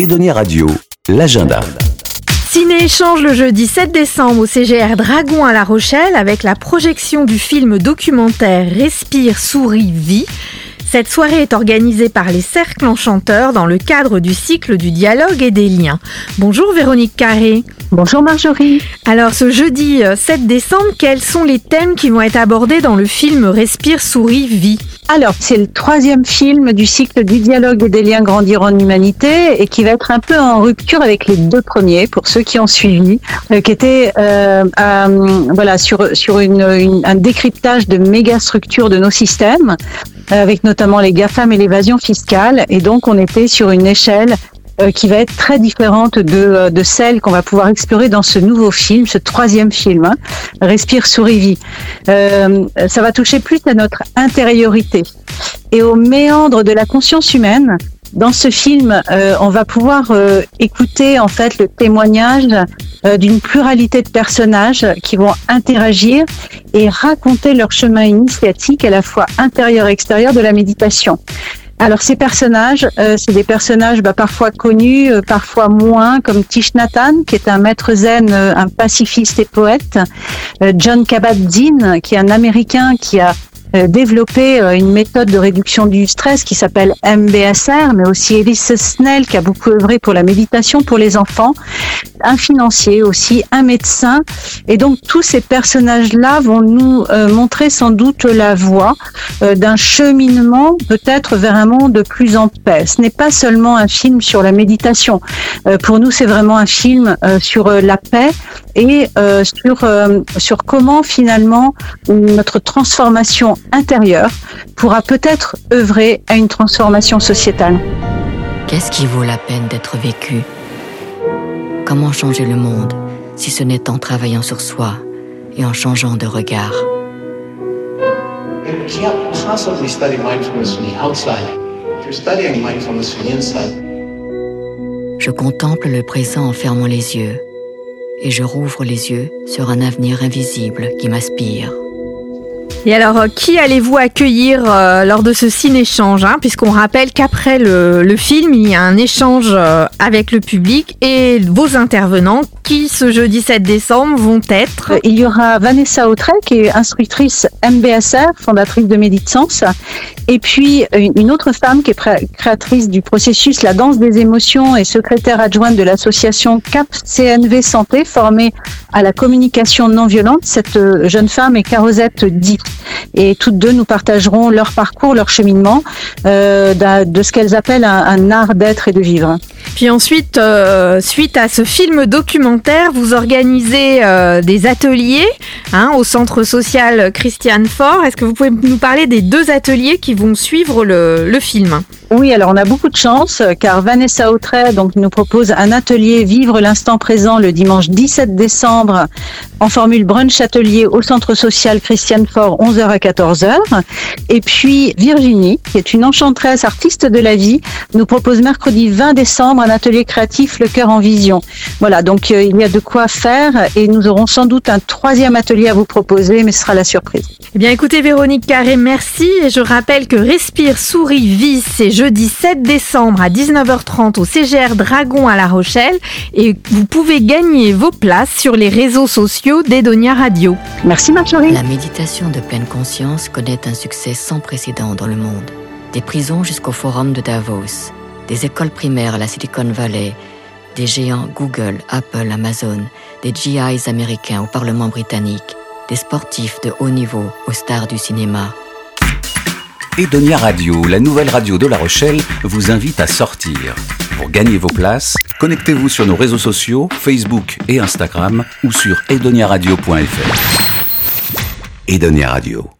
Edonia Radio, l'agenda. Ciné échange le jeudi 7 décembre au CGR Dragon à La Rochelle avec la projection du film documentaire Respire, souris, vie. Cette soirée est organisée par les Cercles Enchanteurs dans le cadre du cycle du dialogue et des liens. Bonjour Véronique Carré. Bonjour Marjorie. Alors ce jeudi 7 décembre, quels sont les thèmes qui vont être abordés dans le film Respire, souris, vie? Alors, c'est le troisième film du cycle du dialogue et des liens grandir en humanité et qui va être un peu en rupture avec les deux premiers pour ceux qui ont suivi, euh, qui étaient euh, voilà sur sur une, un décryptage de méga structures de nos systèmes, avec notamment les GAFAM et l'évasion fiscale. Et donc, on était sur une échelle euh, qui va être très différente de, euh, de celle qu'on va pouvoir explorer dans ce nouveau film, ce troisième film, hein, Respire, souris, vie. Euh, ça va toucher plus à notre intériorité et au méandre de la conscience humaine. Dans ce film, euh, on va pouvoir écouter en fait le témoignage d'une pluralité de personnages qui vont interagir et raconter leur chemin initiatique à la fois intérieur et extérieur de la méditation. Alors ces personnages, euh, c'est des personnages bah, parfois connus, euh, parfois moins, comme Tish Nathan, qui est un maître zen, euh, un pacifiste et poète, John Kabat-Zinn, qui est un Américain qui a euh, développé euh, une méthode de réduction du stress qui s'appelle MBSR, mais aussi Elise Snell qui a beaucoup œuvré pour la méditation pour les enfants, un financier aussi, un médecin. Et donc tous ces personnages-là vont nous euh, montrer sans doute la voie d'un cheminement peut-être vers un monde plus en paix. Ce n'est pas seulement un film sur la méditation. pour nous, c'est vraiment un film sur la paix et sur, sur comment finalement notre transformation intérieur pourra peut-être œuvrer à une transformation sociétale. Qu'est-ce qui vaut la peine d'être vécu? Comment changer le monde si ce n'est en travaillant sur soi et en changeant de regard? Je contemple le présent en fermant les yeux et je rouvre les yeux sur un avenir invisible qui m'aspire. Et alors, euh, qui allez-vous accueillir euh, lors de ce ciné-échange hein, Puisqu'on rappelle qu'après le, le, film, il y a un échange euh, avec le public et vos intervenants qui, ce jeudi 7 décembre, vont être... Il y aura Vanessa Autrey, qui est instructrice MBSR, fondatrice de Méditance, et puis une autre femme qui est créatrice du processus La danse des émotions et secrétaire adjointe de l'association CAP CNV Santé, formée à la communication non violente. Cette jeune femme est Carosette Di. Et toutes deux nous partageront leur parcours, leur cheminement euh, de ce qu'elles appellent un, art d'être et de vivre. Puis ensuite, euh, suite à ce film documentaire, vous organisez euh, des ateliers hein, au centre social Christiane Fort. Est-ce que vous pouvez nous parler des deux ateliers qui vont suivre le, le film? Oui, alors on a beaucoup de chance car Vanessa Autrey donc, nous propose un atelier Vivre l'instant présent le dimanche 17 décembre en formule brunch atelier au centre social Christiane Fort 11h à 14h. Et puis Virginie, qui est une enchanteresse artiste de la vie, nous propose mercredi 20 décembre un atelier créatif Le cœur en vision. Voilà, donc euh, il y a de quoi faire et nous aurons sans doute un troisième atelier à vous proposer, mais ce sera la surprise. Eh bien écoutez Véronique Carré, merci et je rappelle que Respire, Souris, Vie, c'est jeudi 7 décembre à 19h30 au CGR Dragon à La Rochelle et vous pouvez gagner vos places sur les réseaux sociaux d'Edonia Radio. Merci Marjorie. La méditation de pleine conscience connaît un succès sans précédent dans le monde. Des prisons jusqu'au forum de Davos, des écoles primaires à la Silicon Valley, des géants Google, Apple, Amazon, des GIs américains au Parlement britannique, des sportifs de haut niveau aux stars du cinéma. Edonia Radio, la nouvelle radio de La Rochelle, vous invite à sortir. Pour gagner vos places, connectez-vous sur nos réseaux sociaux, Facebook et Instagram ou sur edoniaradio.fr. Edonia Radio.